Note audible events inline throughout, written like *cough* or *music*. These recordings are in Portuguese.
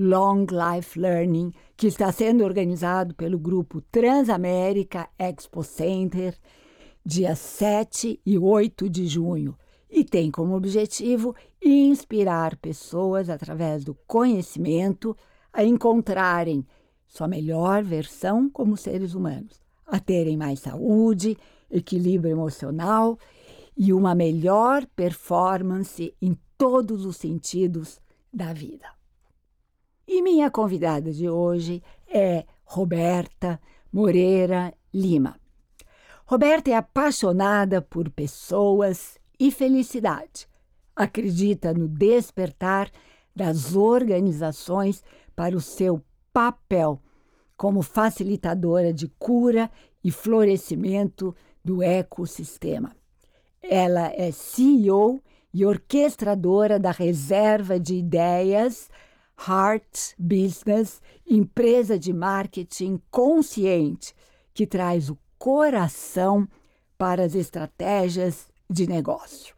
Long Life Learning, que está sendo organizado pelo grupo Transamérica Expo Center, dia 7 e 8 de junho, e tem como objetivo inspirar pessoas através do conhecimento a encontrarem sua melhor versão como seres humanos, a terem mais saúde, equilíbrio emocional e uma melhor performance em todos os sentidos da vida. E minha convidada de hoje é Roberta Moreira Lima. Roberta é apaixonada por pessoas e felicidade. Acredita no despertar das organizações para o seu papel como facilitadora de cura e florescimento do ecossistema. Ela é CEO e orquestradora da Reserva de Ideias Heart Business, empresa de marketing consciente que traz o coração para as estratégias de negócio.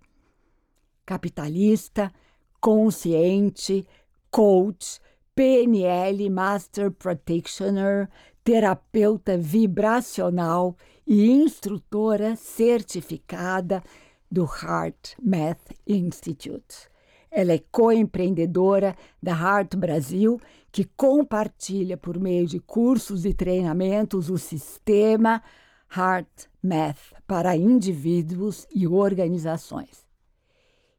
Capitalista, consciente, coach, PNL Master Practitioner, terapeuta vibracional e instrutora certificada do Heart Math Institute. Ela é co-empreendedora da Heart Brasil, que compartilha por meio de cursos e treinamentos o sistema Heart Math para indivíduos e organizações.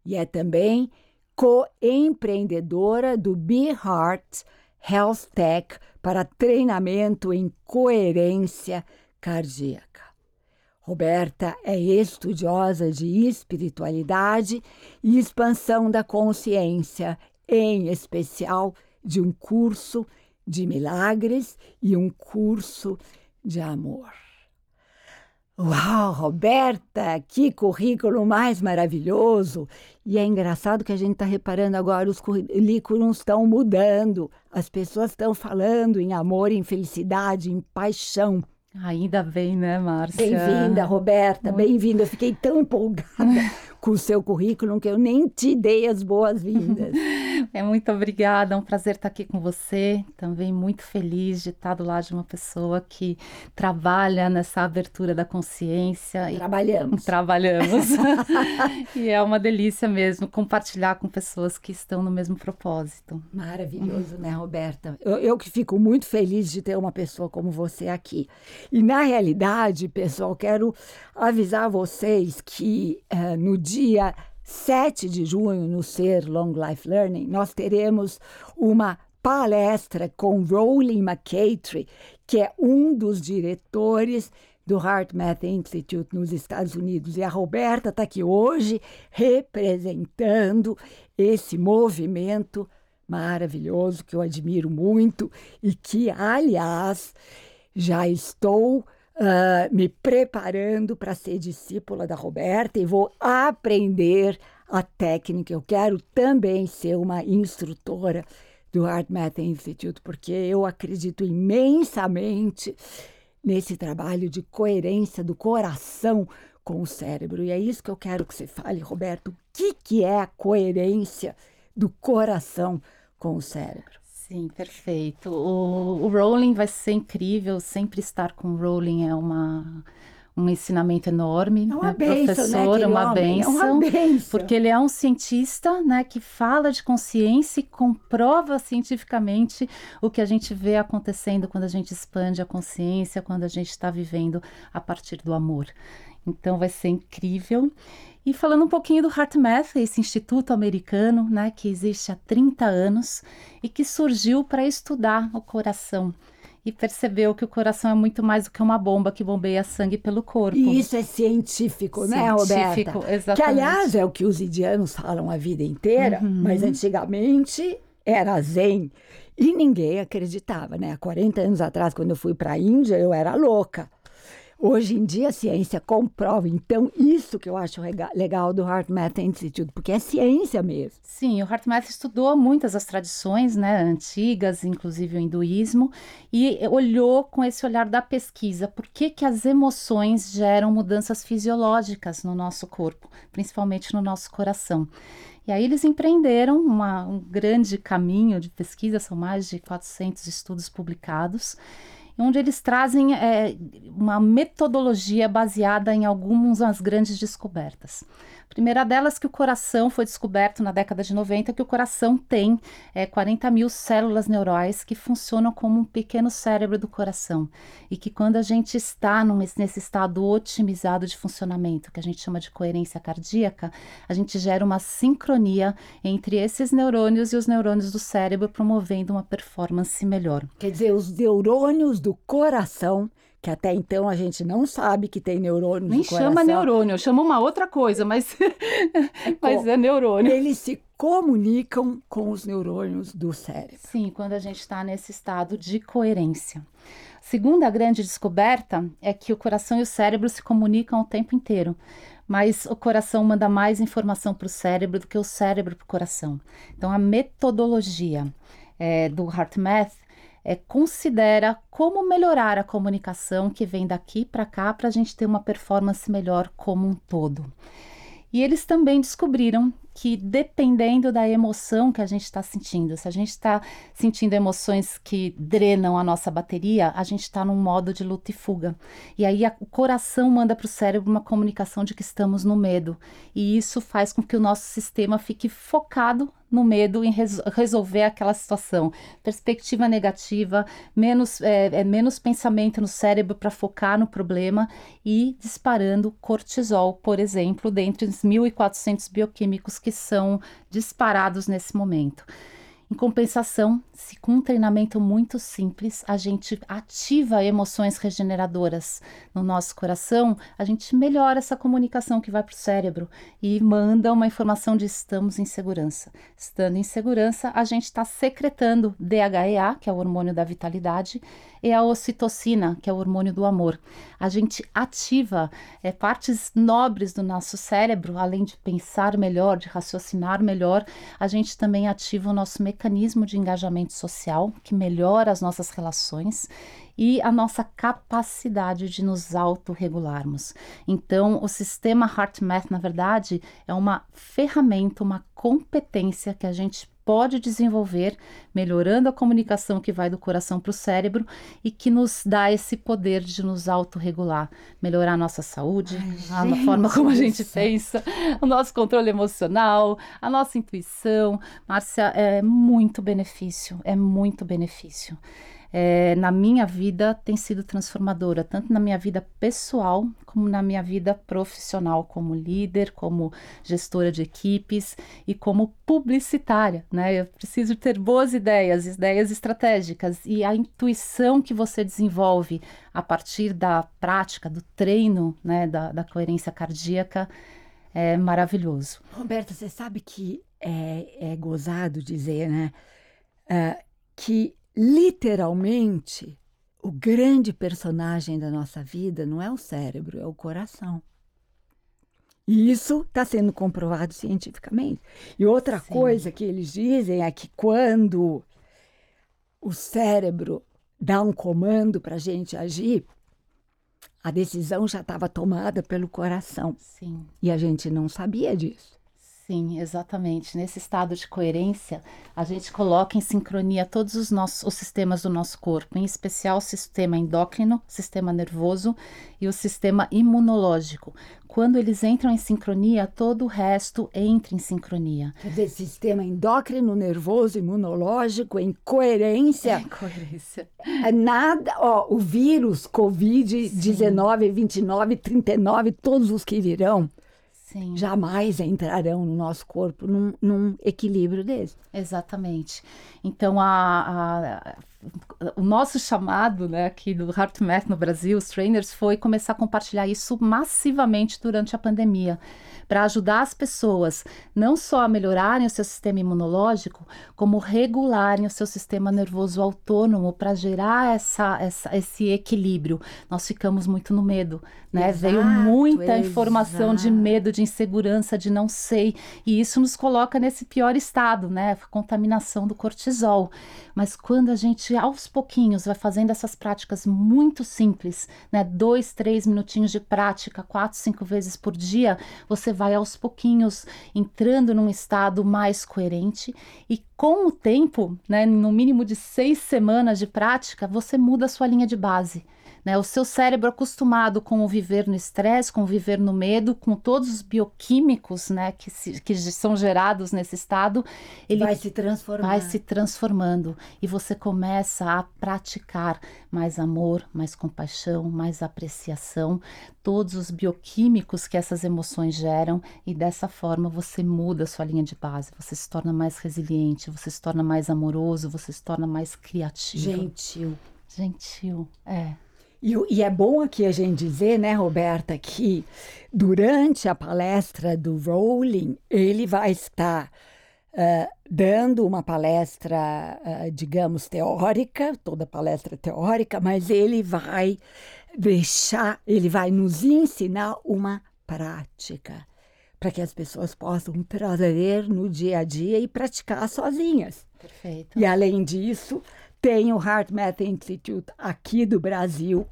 E é também co-empreendedora do Be Heart Health Tech para treinamento em coerência cardíaca. Roberta é estudiosa de espiritualidade e expansão da consciência, em especial de um curso de milagres e um curso de amor. Uau, Roberta, que currículo mais maravilhoso! E é engraçado que a gente está reparando agora, os currículos estão mudando, as pessoas estão falando em amor, em felicidade, em paixão. Ainda bem, né, Márcia? Bem-vinda, Roberta, bem-vinda. Eu fiquei tão empolgada *laughs* com o seu currículo que eu nem te dei as boas-vindas. *laughs* É muito obrigada, é um prazer estar aqui com você. Também muito feliz de estar do lado de uma pessoa que trabalha nessa abertura da consciência. Trabalhamos. E, trabalhamos. *laughs* *laughs* e é uma delícia mesmo compartilhar com pessoas que estão no mesmo propósito. Maravilhoso, né, Roberta? Eu, eu que fico muito feliz de ter uma pessoa como você aqui. E na realidade, pessoal, quero avisar vocês que uh, no dia 7 de junho, no Ser Long Life Learning, nós teremos uma palestra com Rowling McCatry, que é um dos diretores do Heart Math Institute nos Estados Unidos. E a Roberta está aqui hoje representando esse movimento maravilhoso que eu admiro muito e que, aliás, já estou uh, me preparando para ser discípula da Roberta e vou aprender a técnica. Eu quero também ser uma instrutora do Art Math Institute, porque eu acredito imensamente nesse trabalho de coerência do coração com o cérebro. E é isso que eu quero que você fale, Roberto. O que, que é a coerência do coração com o cérebro? Sim, perfeito. O, o Rowling vai ser incrível, sempre estar com o Rowling é uma um ensinamento enorme, é uma né? benção, professor, né? uma benção, é uma benção, porque ele é um cientista, né, que fala de consciência e comprova cientificamente o que a gente vê acontecendo quando a gente expande a consciência, quando a gente está vivendo a partir do amor. Então vai ser incrível. E falando um pouquinho do HeartMath, esse instituto americano, né, que existe há 30 anos e que surgiu para estudar o coração e percebeu que o coração é muito mais do que uma bomba que bombeia sangue pelo corpo. E isso é científico, né, Roberta? Científico, exatamente. Que, aliás, é o que os indianos falam a vida inteira, Uhum. mas antigamente era zen. E ninguém acreditava, né? Há 40 anos atrás, quando eu fui para a Índia, eu era louca. Hoje em dia a ciência comprova. Então, isso que eu acho legal do HeartMath Institute, porque é ciência mesmo. Sim, o HeartMath estudou muitas das tradições né, antigas, inclusive o hinduísmo, e olhou com esse olhar da pesquisa por que, que as emoções geram mudanças fisiológicas no nosso corpo, principalmente no nosso coração. E aí eles empreenderam uma, um grande caminho de pesquisa, são mais de 400 estudos publicados, onde eles trazem é, uma metodologia baseada em algumas grandes descobertas. Primeira delas que o coração foi descoberto na década de 90 que o coração tem é, 40 mil células neurais que funcionam como um pequeno cérebro do coração e que quando a gente está num, nesse estado otimizado de funcionamento, que a gente chama de coerência cardíaca, a gente gera uma sincronia entre esses neurônios e os neurônios do cérebro, promovendo uma performance melhor. Quer dizer, os neurônios do coração que até então a gente não sabe que tem neurônio Nem no coração. chama neurônio, chama uma outra coisa, mas é, *laughs* mas é neurônio. Eles se comunicam com os neurônios do cérebro. Sim, quando a gente está nesse estado de coerência. Segunda grande descoberta é que o coração e o cérebro se comunicam o tempo inteiro, mas o coração manda mais informação para o cérebro do que o cérebro para o coração. Então, a metodologia é, do HeartMath é, considera como melhorar a comunicação que vem daqui para cá para a gente ter uma performance melhor como um todo. E eles também descobriram que dependendo da emoção que a gente está sentindo, se a gente está sentindo emoções que drenam a nossa bateria, a gente está num modo de luta e fuga. E aí a, o coração manda para o cérebro uma comunicação de que estamos no medo. E isso faz com que o nosso sistema fique focado no medo em res resolver aquela situação. Perspectiva negativa, menos, é, é menos pensamento no cérebro para focar no problema e disparando cortisol, por exemplo, dentre os 1.400 bioquímicos que são disparados nesse momento. Em compensação, se com um treinamento muito simples a gente ativa emoções regeneradoras no nosso coração, a gente melhora essa comunicação que vai para o cérebro e manda uma informação de estamos em segurança. Estando em segurança, a gente está secretando DHEA, que é o hormônio da vitalidade, e a ocitocina, que é o hormônio do amor. A gente ativa é, partes nobres do nosso cérebro, além de pensar melhor, de raciocinar melhor, a gente também ativa o nosso mecanismo de engajamento social, que melhora as nossas relações e a nossa capacidade de nos autorregularmos. Então, o sistema HeartMath, na verdade, é uma ferramenta, uma competência que a gente pode desenvolver, melhorando a comunicação que vai do coração para o cérebro e que nos dá esse poder de nos autorregular, melhorar a nossa saúde, Ai, a gente, forma como a gente pensa, o nosso controle emocional, a nossa intuição. Márcia, é muito benefício, é muito benefício é, na minha vida tem sido transformadora, tanto na minha vida pessoal como na minha vida profissional, como líder, como gestora de equipes e como publicitária. Né? Eu preciso ter boas ideias, ideias estratégicas e a intuição que você desenvolve a partir da prática, do treino né, da, da coerência cardíaca é maravilhoso. Roberta, você sabe que é, é gozado dizer, né? Uh, que literalmente, o grande personagem da nossa vida não é o cérebro, é o coração. E isso está sendo comprovado cientificamente. E outra Sim. coisa que eles dizem é que quando o cérebro dá um comando para a gente agir, a decisão já estava tomada pelo coração. Sim. E a gente não sabia disso. Sim, exatamente. Nesse estado de coerência, a gente coloca em sincronia todos os nossos os sistemas do nosso corpo, em especial o sistema endócrino, sistema nervoso e o sistema imunológico. Quando eles entram em sincronia, todo o resto entra em sincronia. Quer dizer, sistema endócrino, nervoso, imunológico em coerência. *laughs* Em coerência. É nada, ó, o vírus, Covid-19, 29, 39, todos os que virão Sim. jamais entrarão no nosso corpo num, num equilíbrio desse. Exatamente. Então, a, a o nosso chamado, né, aqui do HeartMath no Brasil, os trainers, foi começar a compartilhar isso massivamente durante a pandemia para ajudar as pessoas não só a melhorarem o seu sistema imunológico, como regularem o seu sistema nervoso autônomo para gerar essa, essa, esse equilíbrio. Nós ficamos muito no medo, né? Exato, Veio muita exato. informação de medo, de insegurança, de não sei, e isso nos coloca nesse pior estado, né? Contaminação do cortisol. Mas quando a gente, aos pouquinhos, vai fazendo essas práticas muito simples, né? Dois, três minutinhos de prática, quatro, cinco vezes por dia, você vai aos pouquinhos entrando num estado mais coerente e com o tempo, né, no mínimo de seis semanas de prática, você muda a sua linha de base. Né? O seu cérebro acostumado com o viver no estresse, com o viver no medo, com todos os bioquímicos né, que, se, que são gerados nesse estado, ele vai se transformando. Vai se transformando. E você começa a praticar mais amor, mais compaixão, mais apreciação, todos os bioquímicos que essas emoções geram, e dessa forma você muda a sua linha de base, você se torna mais resiliente, você se torna mais amoroso, você se torna mais criativo. Gentil. Gentil, é. E, e, é bom aqui a gente dizer, né, Roberta, que durante a palestra do Rowling, ele vai estar uh, dando uma palestra, uh, digamos, teórica, toda palestra teórica, mas ele vai deixar, ele vai nos ensinar uma prática para que as pessoas possam trazer no dia a dia e praticar sozinhas. Perfeito. E além disso, tem o Heart Math Institute aqui do Brasil,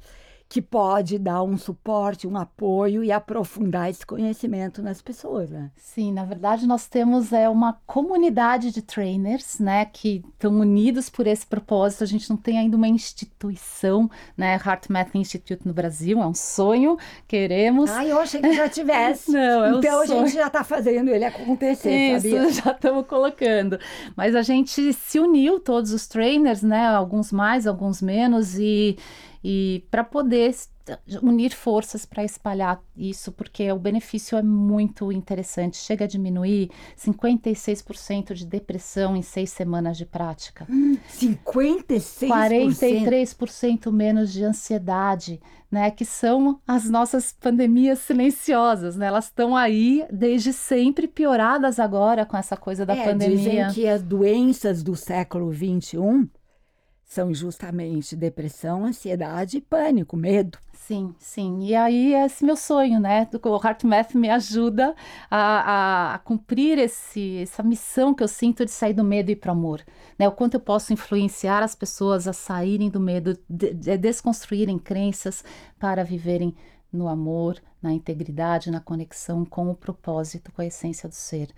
que pode dar um suporte, um apoio e aprofundar esse conhecimento nas pessoas, né? Sim, na verdade nós temos é uma comunidade de trainers, né, que estão unidos por esse propósito. A gente não tem ainda uma instituição, né, Heart Math Institute no Brasil, é um sonho, queremos. Ah, eu achei que já tivesse. *laughs* não, é um então sonho. a gente já está fazendo ele acontecer, Isso, sabia? *laughs* já estamos colocando. Mas a gente se uniu todos os trainers, né, alguns mais, alguns menos e e para poder unir forças para espalhar isso, porque o benefício é muito interessante. Chega a diminuir 56% de depressão em seis semanas de prática. Hum, 56%? 43% menos de ansiedade, né? Que são as nossas pandemias silenciosas, né? Elas estão aí desde sempre, pioradas agora com essa coisa da é, pandemia. Dizem que as doenças do século XXI são justamente depressão, ansiedade pânico, medo. Sim, sim. E aí esse meu sonho, né? O Heart Math me ajuda a, a, a, cumprir esse, essa missão que eu sinto de sair do medo e ir para o amor. Né? O quanto eu posso influenciar as pessoas a saírem do medo, de, de desconstruírem crenças para viverem no amor, na integridade, na conexão com o propósito, com a essência do ser.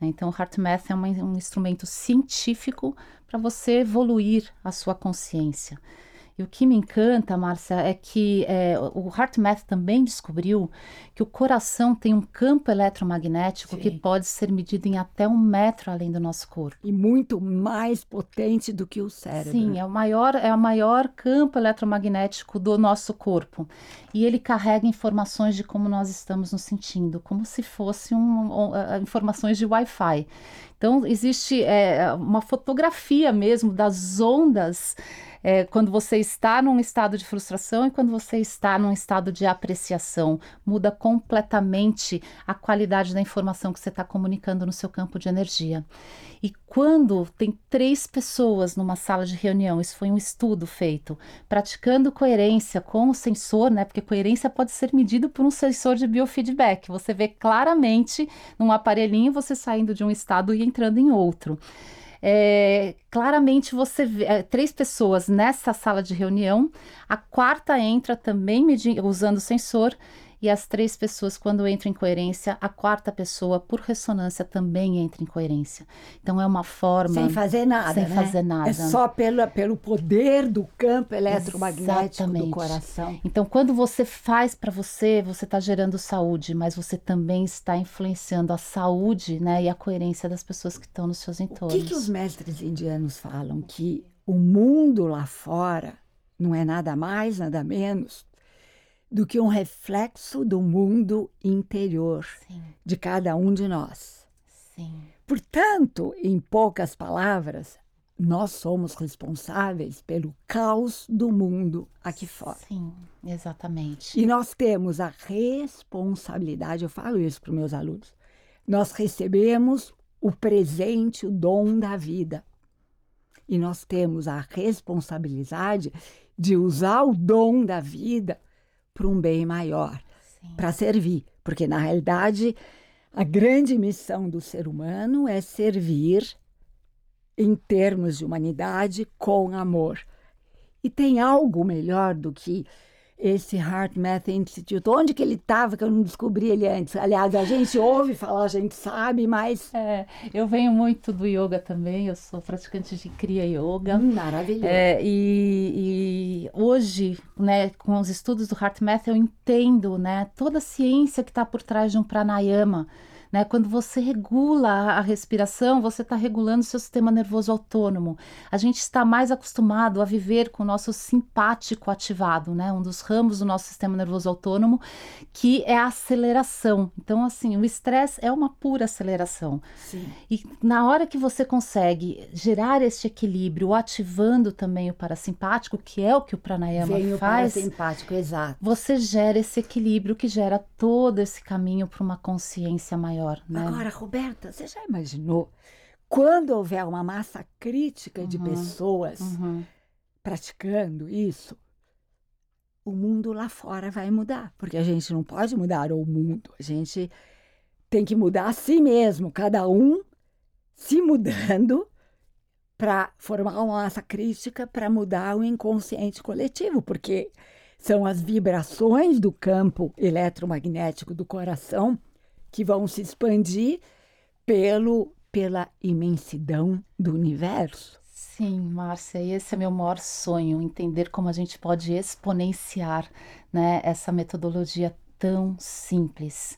Né? Então, o Heart Math é um instrumento científico para você evoluir a sua consciência. E o que me encanta, Márcia, é que é, o HeartMath também descobriu que o coração tem um campo eletromagnético Sim. que pode ser medido em até um metro além do nosso corpo. E muito mais potente do que o cérebro. Sim, é o maior, é o maior campo eletromagnético do nosso corpo. E ele carrega informações de como nós estamos nos sentindo, como se fossem um, um, informações de Wi-Fi. Então, existe é, uma fotografia mesmo das ondas é, quando você está num estado de frustração e quando você está num estado de apreciação. Muda completamente a qualidade da informação que você está comunicando no seu campo de energia. E quando tem três pessoas numa sala de reunião, isso foi um estudo feito, praticando coerência com o sensor, né? Porque coerência pode ser medido por um sensor de biofeedback. Você vê claramente num aparelhinho você saindo de um estado e entrando em outro é, claramente você vê é, três pessoas nessa sala de reunião, a quarta entra também usando o sensor e as três pessoas, quando entram em coerência, a quarta pessoa, por ressonância, também entra em coerência. Então é uma forma. Sem fazer nada. Sem né? fazer nada. É só pelo, pelo poder do campo eletromagnético Exatamente. do coração. Então, quando você faz para você, você está gerando saúde, mas você também está influenciando a saúde né, e a coerência das pessoas que estão nos seus entornos. O que, que os mestres indianos falam? Que o mundo lá fora não é nada mais, nada menos do que um reflexo do mundo interior Sim. de cada um de nós. Sim. Portanto, em poucas palavras, nós somos responsáveis pelo caos do mundo aqui fora. Sim, exatamente. E nós temos a responsabilidade, eu falo isso para os meus alunos, nós recebemos o presente, o dom da vida. E nós temos a responsabilidade de usar o dom da vida para um bem maior, para servir. Porque, na realidade, a grande missão do ser humano é servir em termos de humanidade com amor. E tem algo melhor do que esse Heart Math Institute. Onde que ele estava que eu não descobri ele antes? Aliás, a gente ouve falar, a gente sabe, mas... É, eu venho muito do yoga também, eu sou praticante de Kriya Yoga. Hum, maravilhoso. É, e, e, hoje, né, com os estudos do Heart Math, eu entendo né, toda a ciência que está por trás de um pranayama. Né? Quando você regula a respiração, você está regulando o seu sistema nervoso autônomo. A gente está mais acostumado a viver com o nosso simpático ativado, né? um dos ramos do nosso sistema nervoso autônomo, que é a aceleração. Então, assim, o estresse é uma pura aceleração. Sim. E na hora que você consegue gerar este equilíbrio, ativando também o parasimpático, que é o que o pranayama Vem faz. O parasimpático, exato. Você gera esse equilíbrio que gera todo esse caminho para uma consciência maior maior. Né? Agora, Roberta, você já imaginou quando houver uma massa crítica uhum, de pessoas uhum. praticando isso? O mundo lá fora vai mudar, porque a gente não pode mudar o mundo, a gente tem que mudar a si mesmo, cada um se mudando para formar uma massa crítica para mudar o inconsciente coletivo, porque são as vibrações do campo eletromagnético do coração que vão se expandir pelo, pela imensidão do universo. Sim, Márcia, esse é meu maior sonho, entender como a gente pode exponenciar né, essa metodologia tão simples.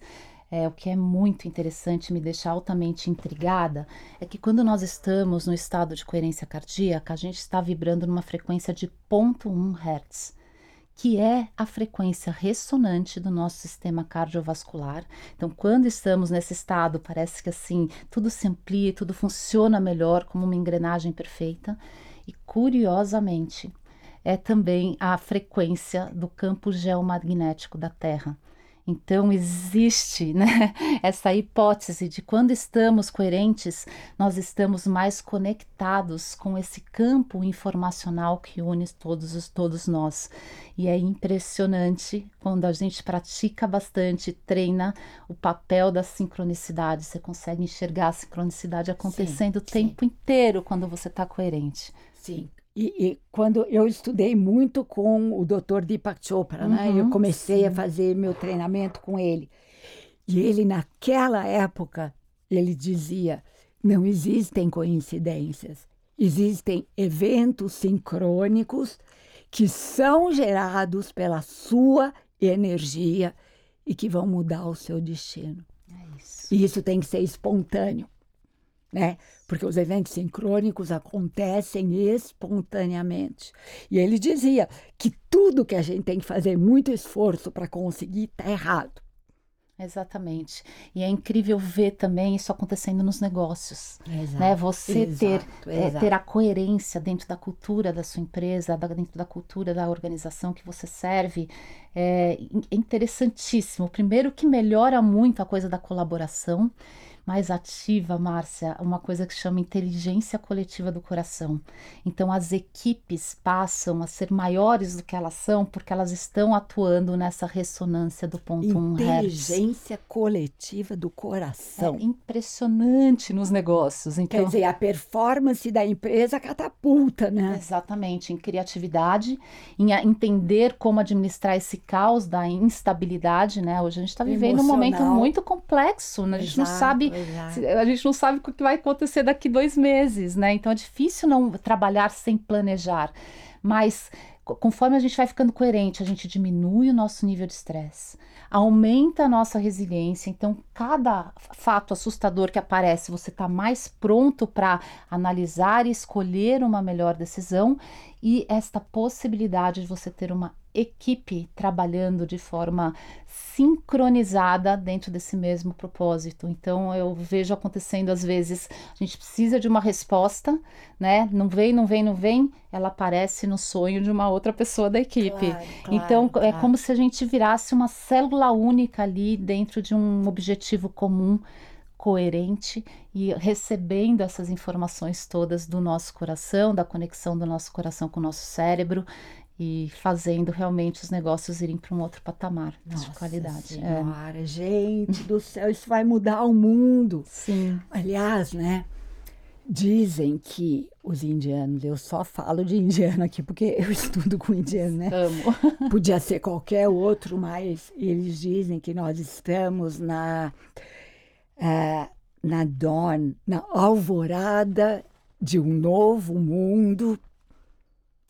É, o que é muito interessante, me deixa altamente intrigada, é que quando nós estamos no estado de coerência cardíaca, a gente está vibrando numa frequência de 0.1 Hz que é a frequência ressonante do nosso sistema cardiovascular. Então, quando estamos nesse estado, parece que assim, tudo se amplia, tudo funciona melhor, como uma engrenagem perfeita. E curiosamente, é também a frequência do campo geomagnético da Terra. Então, existe *laughs* né, essa hipótese de quando estamos coerentes, nós estamos mais conectados com esse campo informacional que une todos, todos nós. E é impressionante quando a gente pratica bastante, treina o papel da sincronicidade. Você consegue enxergar a sincronicidade acontecendo sim, o tempo sim. inteiro quando você está coerente. Sim. E, e, quando eu estudei muito com o Dr. Deepak Chopra, uhum, né? Eu comecei sim. a fazer meu treinamento com ele. E ele, naquela época, ele dizia: não existem coincidências, existem eventos sincrônicos que são gerados pela sua energia e que vão mudar o seu destino. É isso. E isso tem que ser espontâneo né? Porque os eventos sincrônicos acontecem espontaneamente. E ele dizia que tudo que a gente tem que fazer muito esforço para conseguir está errado. Exatamente. E é incrível ver também isso acontecendo nos negócios. Exato, né? Você exato, ter, exato. É, ter a coerência dentro da cultura da sua empresa, dentro da cultura da organização que você serve, é interessantíssimo. Primeiro que melhora muito a coisa da colaboração mais ativa, Márcia, uma coisa que chama inteligência coletiva do coração. Então, as equipes passam a ser maiores do que elas são porque elas estão atuando nessa ressonância do ponto 1 Inteligência coletiva do coração. É impressionante nos negócios. Então, Quer dizer, a performance da empresa catapulta, né? Exatamente, em criatividade, em entender como administrar esse caos da instabilidade, né? Hoje a gente está vivendo um momento muito complexo, né? a gente Exato. não sabe a gente não sabe o que vai acontecer daqui dois meses, né? Então é difícil não trabalhar sem planejar. Mas conforme a gente vai ficando coerente, a gente diminui o nosso nível de estresse, aumenta a nossa resiliência. Então, cada fato assustador que aparece, você está mais pronto para analisar e escolher uma melhor decisão e esta possibilidade de você ter uma equipe trabalhando de forma sincronizada dentro desse mesmo propósito. Então eu vejo acontecendo às vezes, a gente precisa de uma resposta, né? Não vem, não vem, não vem, ela aparece no sonho de uma outra pessoa da equipe. Claro, então claro, é claro. como se a gente virasse uma célula única ali dentro de um objetivo comum coerente e recebendo essas informações todas do nosso coração, da conexão do nosso coração com o nosso cérebro e fazendo realmente os negócios irem para um outro patamar de Nossa qualidade. É. Senhora, gente do céu, isso vai mudar o mundo. Sim. Aliás, né? Dizem que os indianos, eu só falo de indiano aqui porque eu *laughs* estudo com indiano, né? Amo. Podia ser qualquer outro, mas eles dizem que nós estamos na eh, na dawn, na alvorada de um novo mundo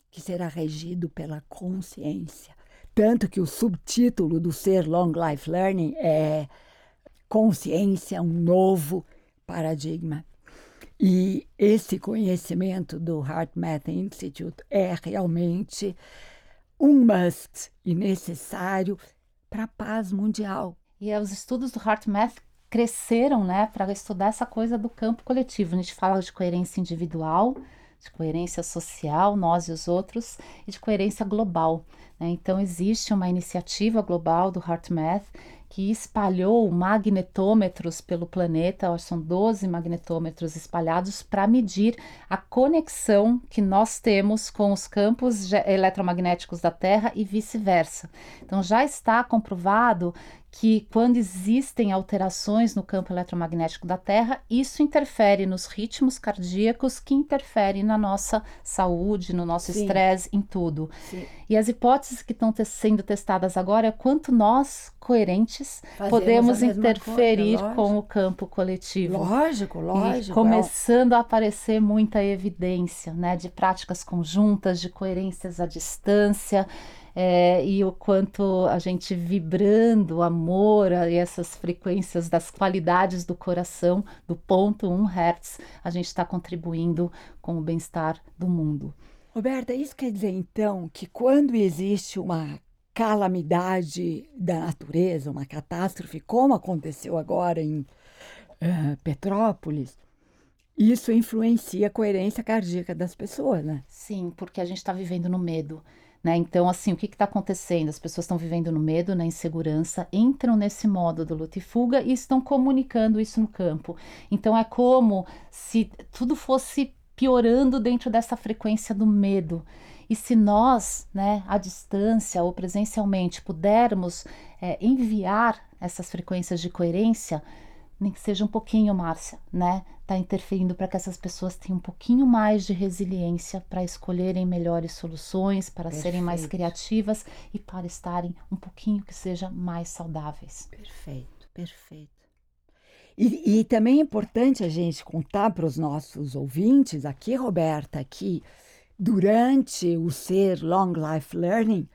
que será regido pela consciência. Tanto que o subtítulo do Ser Long Life Learning é Consciência, um novo paradigma. E esse conhecimento do Heart Math Institute é realmente um must e necessário para a paz mundial. E os estudos do HeartMath cresceram, né, para estudar essa coisa do campo coletivo. A gente fala de coerência individual, de coerência social, nós e os outros, e de coerência global. Né? Então, existe uma iniciativa global do HeartMath que espalhou magnetômetros pelo planeta, são 12 magnetômetros espalhados para medir a conexão que nós temos com os campos eletromagnéticos da Terra e vice-versa. Então já está comprovado que quando existem alterações no campo eletromagnético da Terra, isso interfere nos ritmos cardíacos, que interfere na nossa saúde, no nosso estresse, em tudo. Sim. E as hipóteses que estão te sendo testadas agora é quanto nós, coerentes, Fazemos podemos interferir coisa, com o campo coletivo. Lógico, E lógico. é começando a aparecer muita evidência né, de práticas conjuntas, de coerências à distância, é, e o quanto a gente vibrando amor e essas frequências das qualidades do coração, do ponto 1 Hz, a gente está contribuindo com o bem-estar do mundo. Roberta, isso quer dizer então que quando existe uma calamidade da natureza, uma catástrofe, como aconteceu agora em uh, Petrópolis, isso influencia a coerência cardíaca das pessoas, né? Sim, porque a gente está vivendo no medo. Né? Então, assim, o que está acontecendo? As pessoas estão vivendo no medo, na insegurança, entram nesse modo do luta e fuga e estão comunicando isso no campo. Então, é como se tudo fosse piorando dentro dessa frequência do medo. E se nós, né, à distância ou presencialmente, pudermos é, enviar essas frequências de coerência, nem que seja um pouquinho, Márcia, né? Tá interferindo para que essas pessoas tenham um pouquinho mais de resiliência para escolherem melhores soluções, para Perfeito. serem mais criativas e para estarem um pouquinho que seja mais saudáveis. Perfeito, perfeito. E, e também é importante a gente contar para os nossos ouvintes aqui, Roberta, que durante o Ser Long Life Learning,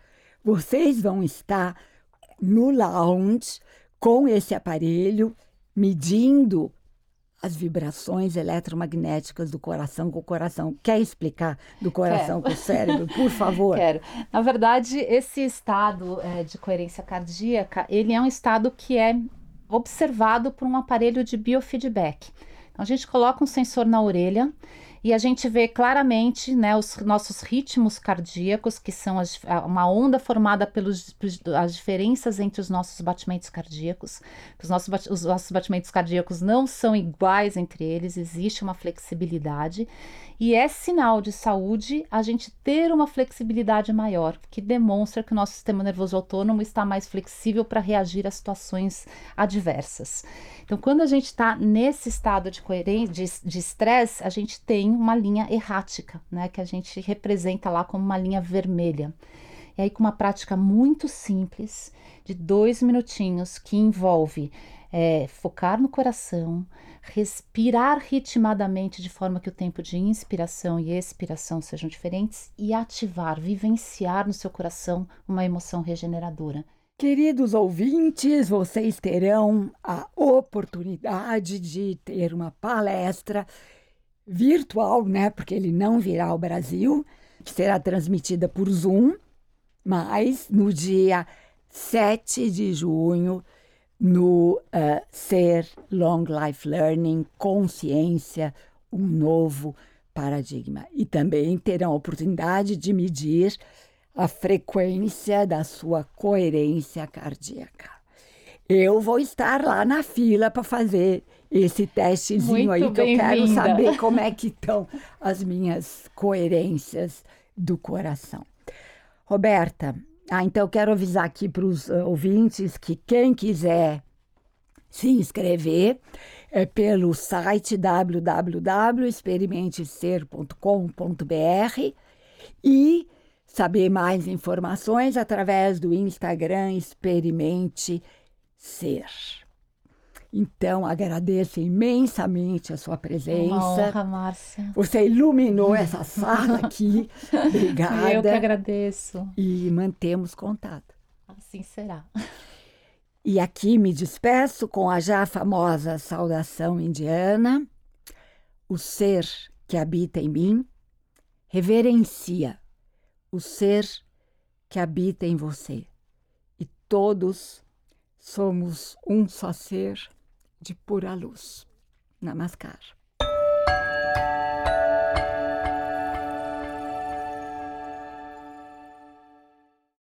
vocês vão estar no lounge com esse aparelho medindo as vibrações eletromagnéticas do coração com o coração. Quer explicar do coração Quero. com o cérebro, por favor? *laughs* Quero. Na verdade, esse estado é, de coerência cardíaca, ele é um estado que é observado por um aparelho de biofeedback. Então, a gente coloca um sensor na orelha e a gente vê claramente né, os nossos ritmos cardíacos, que são as, uma onda formada pelas diferenças entre os nossos batimentos cardíacos. Os nossos, os nossos batimentos cardíacos não são iguais entre eles, existe uma flexibilidade. E é sinal de saúde a gente ter uma flexibilidade maior, que demonstra que o nosso sistema nervoso autônomo está mais flexível para reagir a situações adversas. Então, quando a gente está nesse estado de coerência, de estresse, a gente tem uma linha errática, né, que a gente representa lá como uma linha vermelha. E aí, com uma prática muito simples, de dois minutinhos, que envolve é, focar no coração, respirar ritmadamente de forma que o tempo de inspiração e expiração sejam diferentes e ativar, vivenciar no seu coração uma emoção regeneradora. Queridos ouvintes, vocês terão a oportunidade de ter uma palestra virtual, né? Porque ele não virá ao Brasil, que será transmitida por Zoom Mas no dia 7 de junho, no uh, Ser Long Life Learning, Consciência, um novo paradigma. E também terão a oportunidade de medir a frequência da sua coerência cardíaca. Eu vou estar lá na fila para fazer esse testezinho Muito aí, que eu quero saber como é que estão as minhas coerências do coração. Roberta, ah, então eu quero avisar aqui para os ouvintes que quem quiser se inscrever é pelo site www.experimentecer.com.br e saber mais informações através do Instagram Experimente Ser. Então, agradeço imensamente a sua presença. Uma honra, Márcia. Você iluminou essa sala aqui. *laughs* Obrigada. Eu que agradeço. E mantemos contato. Assim será. E aqui me despeço com a já famosa saudação indiana. O ser que habita em mim reverencia o ser que habita em você. E todos somos um só ser de pura luz. Namaskar.